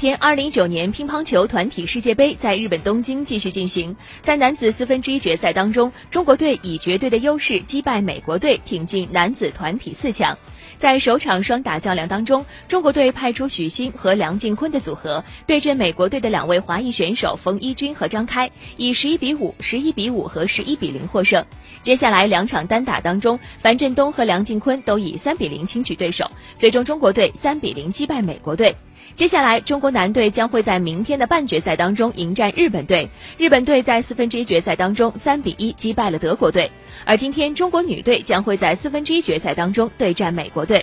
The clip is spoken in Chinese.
天，二零一九年乒乓球团体世界杯在日本东京继续进行。在男子四分之一决赛当中，中国队以绝对的优势击败美国队，挺进男子团体四强。在首场双打较量当中，中国队派出许昕和梁靖昆的组合对阵美国队的两位华裔选手冯一军和张开，以十一比五、十一比五和十一比零获胜。接下来两场单打当中，樊振东和梁靖昆都以三比零轻取对手，最终中国队三比零击败美国队。接下来，中国男队将会在明天的半决赛当中迎战日本队。日本队在四分之一决赛当中三比一击败了德国队，而今天中国女队将会在四分之一决赛当中对战美国队。